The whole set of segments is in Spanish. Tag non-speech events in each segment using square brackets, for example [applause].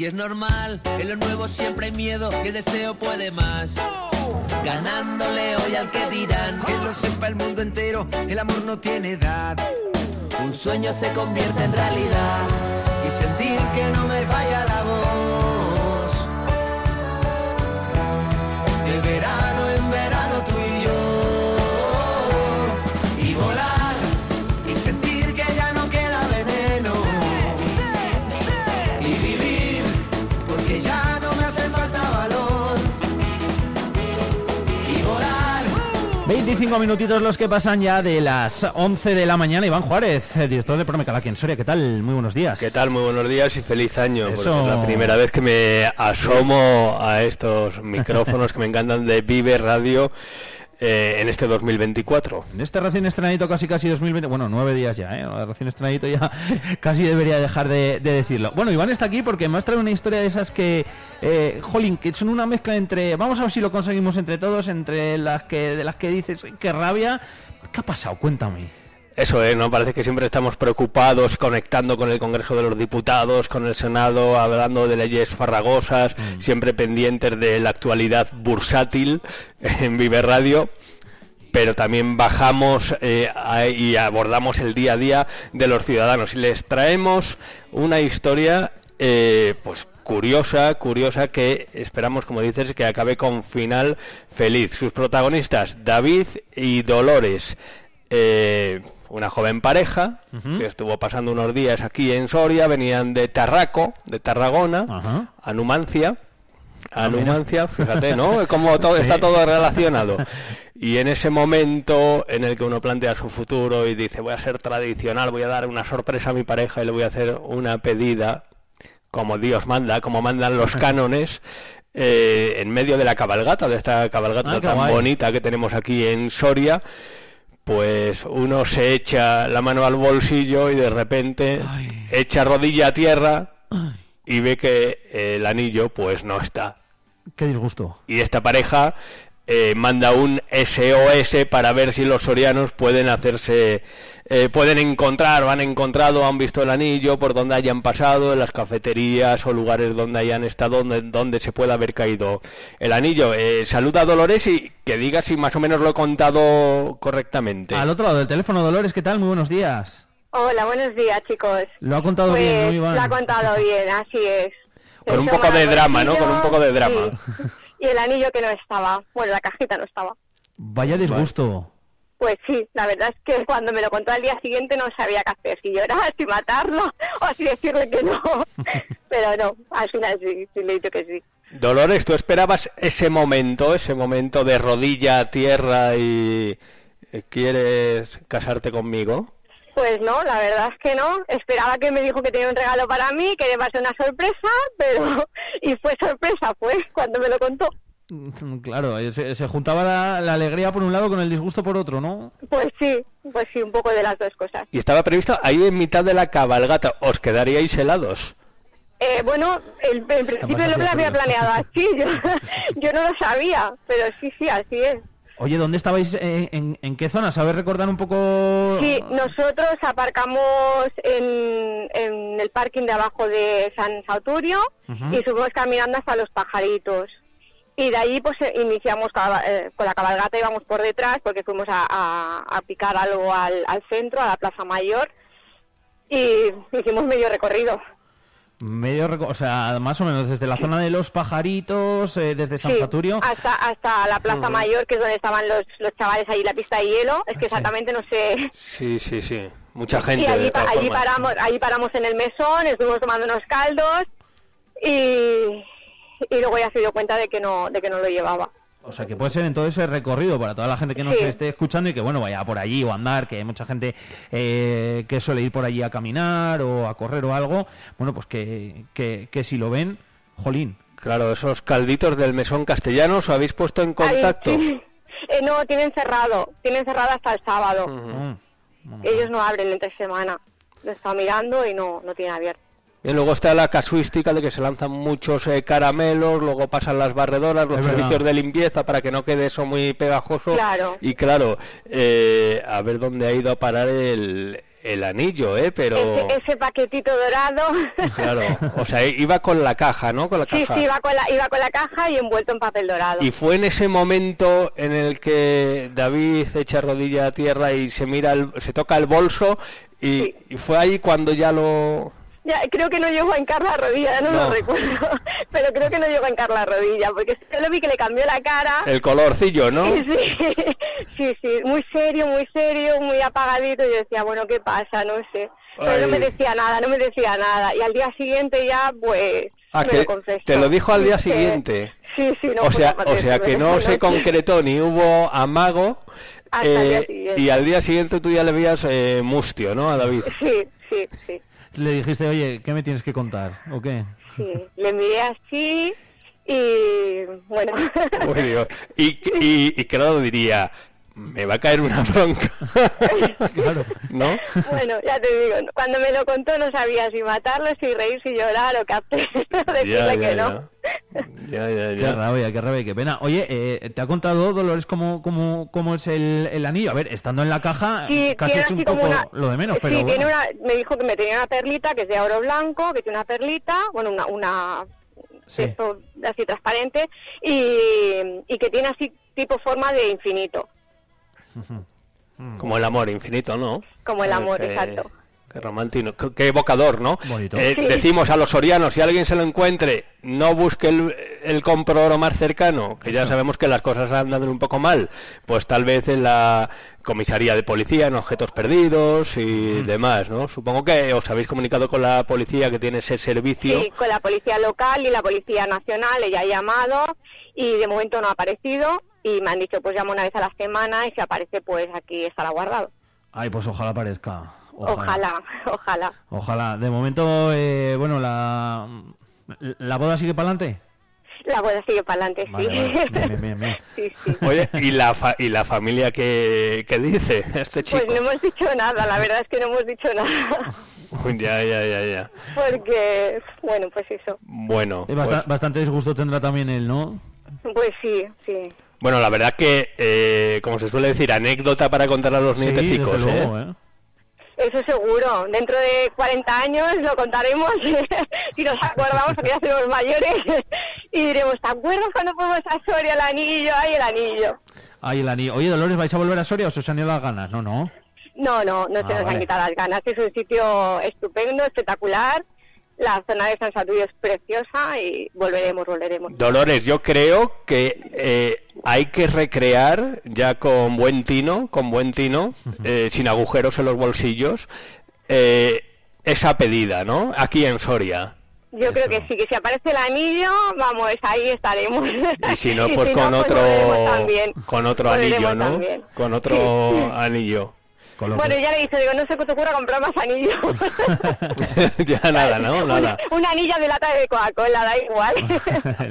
Y es normal, en lo nuevo siempre hay miedo y el deseo puede más. Ganándole hoy al que dirán. Que lo sepa el mundo entero, el amor no tiene edad. Un sueño se convierte en realidad. Y sentir que no me falla la voz. 25 minutitos los que pasan ya de las 11 de la mañana. Iván Juárez, eh, director de Promecal aquí en Soria. ¿Qué tal? Muy buenos días. ¿Qué tal? Muy buenos días y feliz año. Eso. Porque es la primera vez que me asomo a estos micrófonos que me encantan de Vive Radio eh, en este 2024. En este recién estrenadito casi casi 2020, bueno, nueve días ya, ¿eh? Recién estrenadito ya [laughs] casi debería dejar de, de decirlo. Bueno, Iván está aquí porque me has traído una historia de esas que, eh, jolín, que son una mezcla entre, vamos a ver si lo conseguimos entre todos, entre las que, de las que dices, "Uy, qué rabia. ¿Qué ha pasado? Cuéntame. Eso es, ¿no? Parece que siempre estamos preocupados, conectando con el Congreso de los Diputados, con el Senado, hablando de leyes farragosas, siempre pendientes de la actualidad bursátil en Vive Radio. Pero también bajamos eh, a- y abordamos el día a día de los ciudadanos. Y les traemos una historia, eh, pues curiosa, curiosa, que esperamos, como dices, que acabe con final feliz. Sus protagonistas, David y Dolores. Eh, una joven pareja que estuvo pasando unos días aquí en Soria, venían de Tarraco, de Tarragona, a Numancia. A Numancia, fíjate, ¿no? [laughs] Como todo, está todo relacionado. Y en ese momento en el que uno plantea su futuro y dice, voy a ser tradicional, voy a dar una sorpresa a mi pareja y le voy a hacer una pedida, como Dios manda, como mandan los cánones, eh, en medio de la cabalgata, de esta cabalgata Ah, tan guay. bonita que tenemos aquí en Soria, pues uno se echa la mano al bolsillo y de repente Ay. echa rodilla a tierra y ve que el anillo pues no está. Qué disgusto. Y esta pareja eh, manda un SOS para ver si los sorianos pueden hacerse, eh, pueden encontrar o han encontrado, han visto el anillo por donde hayan pasado, en las cafeterías o lugares donde hayan estado, donde, donde se pueda haber caído el anillo. Eh, saluda a Dolores y que diga si más o menos lo he contado correctamente. Al otro lado del teléfono, Dolores, ¿qué tal? Muy buenos días. Hola, buenos días, chicos. Lo ha contado Pues bien, ¿no, Iván? lo ha contado bien, así es. Con un poco de drama, ¿no? Con un poco de drama. sí. Y el anillo que no estaba. Bueno, la cajita no estaba. Vaya disgusto. Pues sí, la verdad es que cuando me lo contó al día siguiente no sabía qué hacer, si llorar, si matarlo o si decirle que no. [laughs] Pero no, al final sí, sí le he dicho que sí. Dolores, ¿tú esperabas ese momento, ese momento de rodilla a tierra y eh, quieres casarte conmigo? Pues no, la verdad es que no. Esperaba que me dijo que tenía un regalo para mí, que iba a ser una sorpresa, [laughs] pero... Y fue sorpresa, pues, cuando me lo contó. Mm, Claro, se, se juntaba la, la alegría por un lado con el disgusto por otro, ¿no? Pues sí, pues sí, un poco de las dos cosas. Y estaba previsto ahí en mitad de la cabalgata. ¿Os quedaríais helados? Eh, bueno, el, en principio no me lo había planeado así, [laughs] yo, yo no lo sabía, pero sí, sí, así es. Oye, ¿dónde estabais? eh, en, en qué zona? ¿Sabes recordar un poco? Sí, nosotros aparcamos en, en el parking de abajo de San Sauturio y subimos caminando hasta los pajaritos. Y de ahí pues eh, iniciamos eh, con la cabalgata, íbamos por detrás porque fuimos a, a- a picar algo al, al centro, a la Plaza Mayor, y hicimos medio recorrido. Medio, reco- o sea, más o menos desde la zona de los pajaritos, eh, desde San Sí, Saturio. hasta, hasta la Plaza Mayor, que es donde estaban los, los chavales ahí, la pista de hielo. Es que Sí. exactamente no sé. Sí, sí, sí. Mucha gente. Y allí, allí formas. paramos, allí paramos en el mesón, estuvimos tomando unos caldos y, y luego ya se dio cuenta de que no, de que no lo llevaba. O sea, que puede ser en todo ese recorrido para toda la gente que nos Sí. esté escuchando y que, bueno, vaya por allí o andar, que hay mucha gente eh, que suele ir por allí a caminar o a correr o algo. Bueno, pues que, que, que si lo ven, jolín. Claro, esos calditos del mesón castellano, ¿os habéis puesto en contacto? [laughs] Eh, no, tienen cerrado, tienen cerrado hasta el sábado. Mm, Ellos no abren entre semana. Lo está mirando y no, no tienen abierto. Y luego está la casuística de que se lanzan muchos eh, caramelos, luego pasan las barredoras, los Es verdad. servicios de limpieza para que no quede eso muy pegajoso. Claro. Y claro, eh, a ver dónde ha ido a parar el, el anillo, ¿eh? Pero... Ese, ese paquetito dorado. [laughs] Claro, o sea, iba con la caja, ¿no? Con la Sí, caja. sí, iba con, la, iba con la caja y envuelto en papel dorado. Y fue en ese momento en el que David echa rodilla a tierra y se mira, el- se toca el bolso y, Sí. y fue ahí cuando ya lo... Ya, creo que no llegó a hincar la rodilla, ya no, No. lo recuerdo. [laughs] Pero creo que no llegó a hincar la rodilla, porque yo lo vi que le cambió la cara. El colorcillo, ¿no? Sí, sí, [laughs] sí, muy serio, muy serio, muy apagadito. Y yo decía, bueno, ¿qué pasa? No sé. Pero Ay. no me decía nada, no me decía nada. Y al día siguiente ya, pues, Ah, que lo te lo dijo al día Sí, siguiente. Sí, sí, no o sea, o sea que no se concretó ni hubo amago eh, y al día siguiente tú ya le veías eh, mustio, ¿no? A David. Sí, sí, sí. Le dijiste, oye, ¿qué me tienes que contar? ¿O qué? Sí, le miré así y bueno. Uy, Dios. Y, y, y claro, diría, me va a caer una bronca. [laughs] Claro. ¿No? bueno, ya te digo, cuando me lo contó no sabía si matarlo, si reír, si llorar o qué hacer. [laughs] Decirle que no. Ya, ya, Qué ya. rabia, qué rabia, qué pena. Oye, eh, ¿te ha contado, Dolores, cómo, cómo, cómo es el, el anillo? A ver, estando en la caja, Sí, casi tiene es un poco una... lo de menos, sí, pero tiene bueno. una... Me dijo que me tenía una perlita que es de oro blanco, que tiene una perlita, bueno, una... una Sí. esto así transparente y, y que tiene así tipo forma de infinito, Como el amor infinito, ¿no? como el amor, Qué- exacto. Qué romántico, qué, qué evocador, ¿no? Bonito. Eh, Sí. Decimos a los sorianos, si alguien se lo encuentre, no busque el, el compro oro más cercano, que ya sabemos que las cosas andan un poco mal, pues tal vez en la comisaría de policía, en objetos perdidos y demás, ¿no? Supongo que os habéis comunicado con la policía que tiene ese servicio. Sí, con la policía local y la policía nacional, ella ha llamado y de momento no ha aparecido y me han dicho pues llama una vez a la semana y si aparece pues aquí estará guardado. Ay, pues ojalá aparezca. Ojalá, [laughs] ojalá. Ojalá. De momento, eh, bueno, la, la boda sigue para adelante. La boda sigue para adelante, sí. Vale. [laughs] Bien, bien, bien, sí, sí. Oye, ¿y la, fa- y la familia que, dice este chico? Pues no hemos dicho nada, la verdad es que no hemos dicho nada. Ya, ya, ya, ya. Porque, bueno, pues eso. Bueno, Eh, pues- Bastante disgusto tendrá también él, ¿no? Pues sí, sí. Bueno, la verdad que, eh, como se suele decir, anécdota para contar a los Sí, nietecicos, desde ¿eh? luego, ¿eh? Eso seguro. Dentro de 40 años lo contaremos [laughs] y nos acordamos porque ya somos mayores [laughs] y diremos, ¿te acuerdas cuando fuimos a Soria el anillo? ¡Ay, el anillo! Ay, el anillo. Oye, Dolores, ¿vais a volver a Soria o se os han ido las ganas? No, no. No, no, no Ah, se nos vale. han quitado las ganas. Es un sitio estupendo, espectacular. La zona de San Saturio es preciosa y volveremos, volveremos. Dolores, yo creo que eh, hay que recrear ya con buen tino, con buen tino, eh, sin agujeros en los bolsillos, eh, esa pedida, ¿no? Aquí en Soria. Yo creo que sí, que si aparece el anillo, vamos, ahí estaremos. Y si no, [laughs] pues con pues otro, volveremos también. con otro Volveremos anillo, ¿no? también. Con otro Sí. anillo. Con Bueno, que- ya le dije, digo, no se te ocurra comprar más anillos. [laughs] ya nada, ¿no? Nada. Una, una anilla de lata de Coca-Cola, da igual.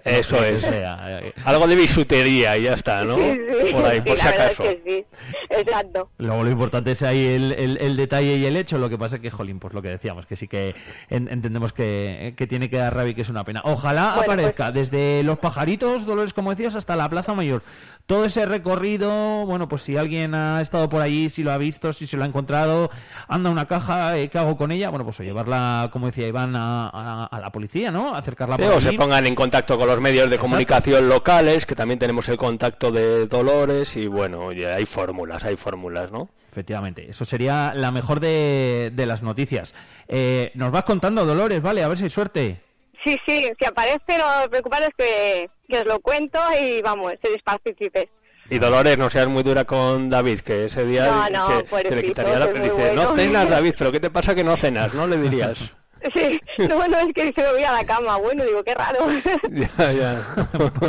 [laughs] Eso es. eh, Algo de bisutería y ya está, ¿no? Sí, sí. Por ahí, Sí, por si acaso. es que sí. Exacto. Luego lo importante es ahí el, el- el detalle y el hecho. Lo que pasa es que, jolín, pues lo que decíamos, que sí que en- entendemos que, que tiene que dar rabia y que es una pena. Ojalá Bueno, aparezca desde los pajaritos, Dolores, como decías, hasta la Plaza Mayor. Todo ese recorrido, bueno, pues si alguien ha estado por allí, si lo ha visto, si se lo ha encontrado, anda una caja, eh, ¿qué hago con ella? Bueno, pues o llevarla, como decía Iván, a, a- a la policía, ¿no? Acercarla Sí, por o se pongan en contacto con los medios de Exacto. comunicación locales, que también tenemos el contacto de Dolores y bueno, oye, hay fórmulas, hay fórmulas, ¿no? Efectivamente, eso sería la mejor de, de las noticias. Eh, nos vas contando, Dolores, ¿vale? A ver si hay suerte. Sí, sí, si aparece, no os preocupéis que, que os lo cuento y vamos, seréis partícipes. Y Dolores, no seas muy dura con David, que ese día No, no, se, se le quitaría la Dice, no bueno". cenas, [laughs] David, pero ¿qué te pasa que no cenas? ¿No? Le dirías. Sí, no, no, es que dice, me voy a la cama. Bueno, digo, qué raro. [laughs] ya, ya.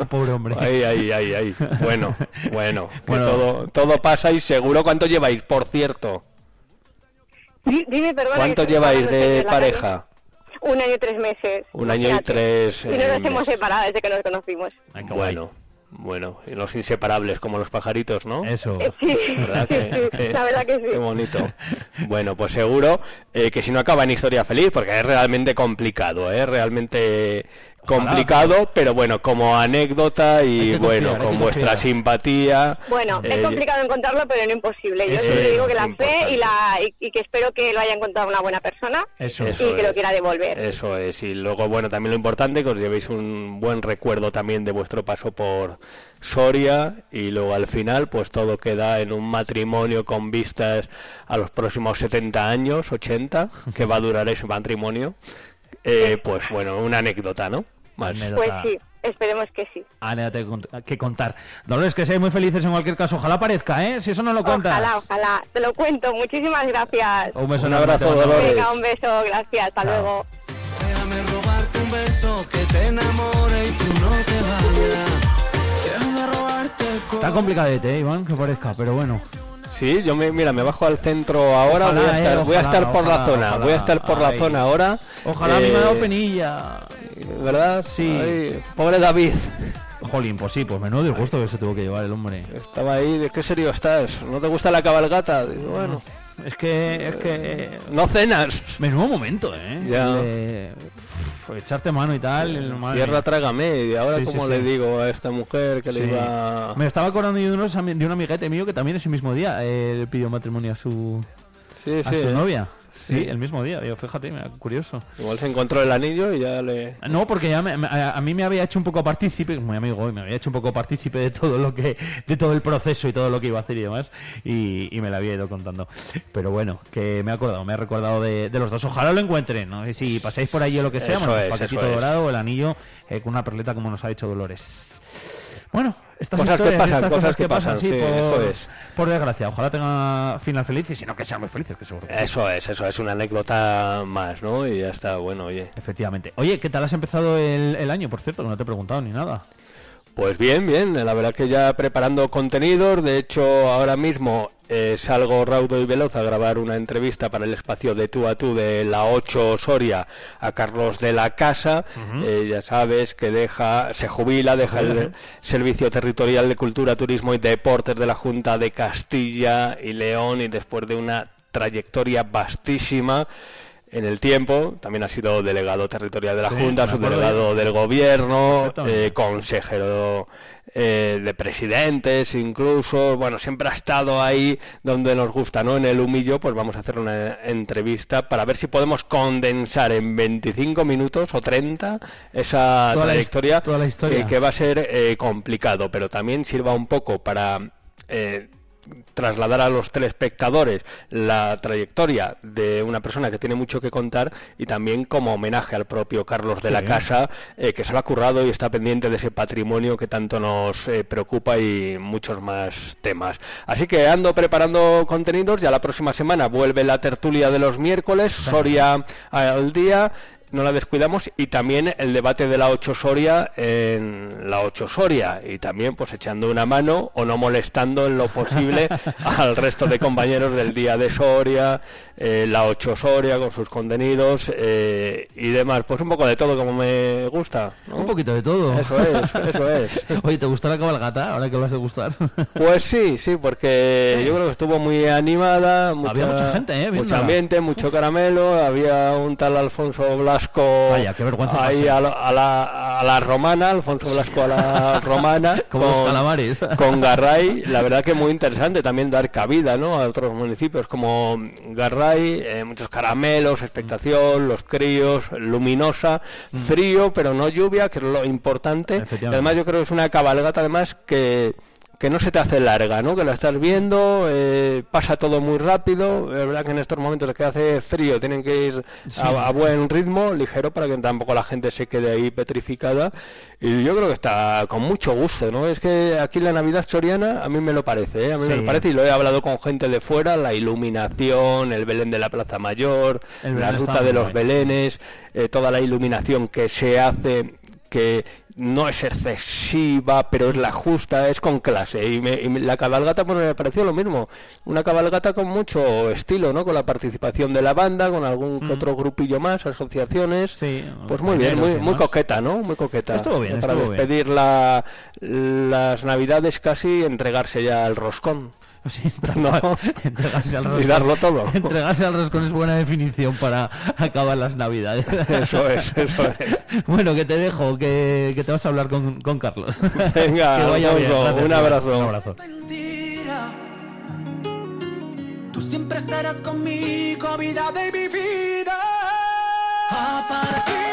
Pobre hombre. Ahí, ahí, ahí, ahí. Bueno, bueno, Bueno. todo, todo pasa y seguro. ¿Cuánto lleváis, por cierto? Di- Dime, perdona. ¿Cuánto lleváis de calle. pareja? Un año y tres meses. Un año y tres, Y no eh, nos hemos meses. separado desde que nos conocimos. Ay, guay. Bueno, bueno, y los inseparables como los pajaritos, ¿no? Eso. Eh, Sí, ¿Verdad que- [laughs] sí, la verdad que Qué sí. bonito. Bueno, pues seguro eh, que si no acaba en historia feliz, porque es realmente complicado, ¿eh? realmente complicado, pero bueno, como anécdota y bueno, con vuestra simpatía. Bueno, es eh, complicado encontrarlo, pero no imposible. Yo siempre digo que la fe y, la, y, y que espero que lo haya encontrado una buena persona Eso, Eso y que lo es. quiera devolver. Eso es, y luego, bueno, también lo importante, que os llevéis un buen recuerdo también de vuestro paso por Soria y luego al final, pues todo queda en un matrimonio con vistas a los próximos 70 años, 80, que va a durar ese matrimonio. Eh, pues bueno, una anécdota, ¿no? Más. Pues sí, esperemos que sí. Anécdota que cont- que contar. Dolores, que seáis muy felices en cualquier caso. Ojalá aparezca, ¿eh? Si eso no lo cuentas. Ojalá, ojalá. Te lo cuento. Muchísimas gracias. Un beso Un abrazo. Dolores. Venga, un beso. Gracias. Hasta luego. Déjame robarte un beso que te enamore y tú no te vayas. Déjame robarte el Está complicadete, ¿eh, Iván, que parezca, pero bueno. Sí, yo me, mira, me bajo al centro ahora, Ojalá, voy a estar, eh, voy a estar por la zona, voy a estar por la zona ahora. Ojalá a mí me ha dado penilla. ¿Verdad? Sí. Ay, pobre David. Jolín, pues sí, pues menudo disgusto que se tuvo que llevar el hombre. Estaba ahí, ¿de qué serio estás? ¿No te gusta la cabalgata? Digo, bueno, Es que, es que... no cenas. Menudo momento, ¿eh? Ya. De- echarte mano y tal. Tierra trágame. Y ahora, Sí, sí, ¿cómo sí. le digo a esta mujer que le iba...? Me estaba acordando yo de, unos de un amiguete mío que también ese mismo día eh, le pidió matrimonio a su, Sí, a su novia. Sí, el mismo día. Digo, fíjate, mira, curioso. Igual se encontró el anillo y ya le... No, porque ya me- a, a mí me había hecho un poco partícipe, muy amigo, y me había hecho un poco partícipe de todo lo que, de todo el proceso y todo lo que iba a hacer y demás, y, y me lo había ido contando. Pero bueno, que me he acordado, me he recordado de, de los dos. Ojalá lo encuentren, ¿no? Y si pasáis por allí o lo que sea, bueno, es, el paquetito eso es. dorado, el anillo, eh, con una perleta como nos ha hecho Dolores. Bueno, estas Cosas que historias, pasan, estas cosas que pasan, sí, por, eso es. por desgracia. Ojalá tenga final feliz y si no, que sean muy felices, que seguro. que sí. Eso es, eso es una anécdota más, ¿no? Y ya está, bueno, oye. Efectivamente. Oye, ¿qué tal has empezado el, el año, por cierto? Que no te he preguntado ni nada. Pues bien, bien, la verdad que ya preparando contenidos, de hecho ahora mismo eh, salgo raudo y veloz a grabar una entrevista para el espacio de tú a tú de la 8 Soria a Carlos de la Casa, Eh, ya sabes que deja, se jubila, deja el Servicio Territorial de Cultura, Turismo y Deportes de la Junta de Castilla y León y después de una trayectoria vastísima en el tiempo, también ha sido delegado territorial de la Sí, Junta, subdelegado del gobierno, eh, consejero eh, de presidentes incluso, bueno, siempre ha estado ahí donde nos gusta, ¿no? En el humillo, pues vamos a hacer una entrevista para ver si podemos condensar en 25 minutos o 30 esa Toda la his- trayectoria, toda la historia. eh, que va a ser eh, complicado, pero también sirva un poco para... trasladar a los telespectadores la trayectoria de una persona que tiene mucho que contar y también como homenaje al propio Carlos de Sí. la Casa, eh, que se lo ha currado y está pendiente de ese patrimonio que tanto nos eh, preocupa y muchos más temas. Así que ando preparando contenidos, ya la próxima semana vuelve la tertulia de los miércoles, Soria al día. No la descuidamos y también el debate de la 8 Soria en la 8 Soria y también pues echando una mano o no molestando en lo posible [laughs] al resto de compañeros del día de Soria, eh, la 8 Soria con sus contenidos eh, y demás. Pues un poco de todo como me gusta. ¿no? Un poquito de todo. Eso es, eso es. [laughs] Oye, ¿te gustó la cabalgata? Ahora que vas a gustar. [laughs] Pues sí, sí, porque yo creo que estuvo muy animada. Mucha, Había mucha gente, ¿eh? Mucho ambiente, mucho caramelo. Había un tal Alfonso Blasco Vaya, qué vergüenza ahí a, a la, a la romana, Alfonso Blasco a la [laughs] romana. Como los calamares. [laughs] Con Garray, la verdad que muy interesante también dar cabida ¿no? a otros municipios como Garray, eh, muchos caramelos, expectación, los críos, luminosa, frío, pero no lluvia, que es lo importante. Mm. Además, yo creo que es una cabalgata además que que no se te hace larga, ¿no? Que la estás viendo, eh, pasa todo muy rápido, es verdad que en estos momentos que hace frío tienen que ir a, a buen ritmo, ligero, para que tampoco la gente se quede ahí petrificada, y yo creo que está con mucho gusto, ¿no? Es que aquí la Navidad soriana a mí me lo parece, ¿eh? A mí me lo parece, y lo he hablado con gente de fuera, la iluminación, el Belén de la Plaza Mayor, la ruta de los. Belenes, eh, toda la iluminación que se hace que no es excesiva, pero es la justa, es con clase. Y, me- y la cabalgata pues, me pareció lo mismo. Una cabalgata con mucho estilo, ¿no? Con la participación de la banda, con algún que otro grupillo más, asociaciones. Mm. Sí, pues muy bien, muy, coqueta, ¿no? Muy coqueta. Estuvo bien, Para estuvo bien. despedir la- las navidades casi, entregarse ya al roscón. No. [laughs] entregarse al Y roscón. darlo todo. Entregarse al roscón es buena definición para acabar las navidades. [laughs] Eso es, eso es. Bueno, que te dejo, que, que te vas a hablar con, con Carlos. Venga, [laughs] Que vaya bien. Alfonso, Gracias, un abrazo. Un abrazo. mentira. Tú siempre estarás conmigo, vida de mi vida. A partir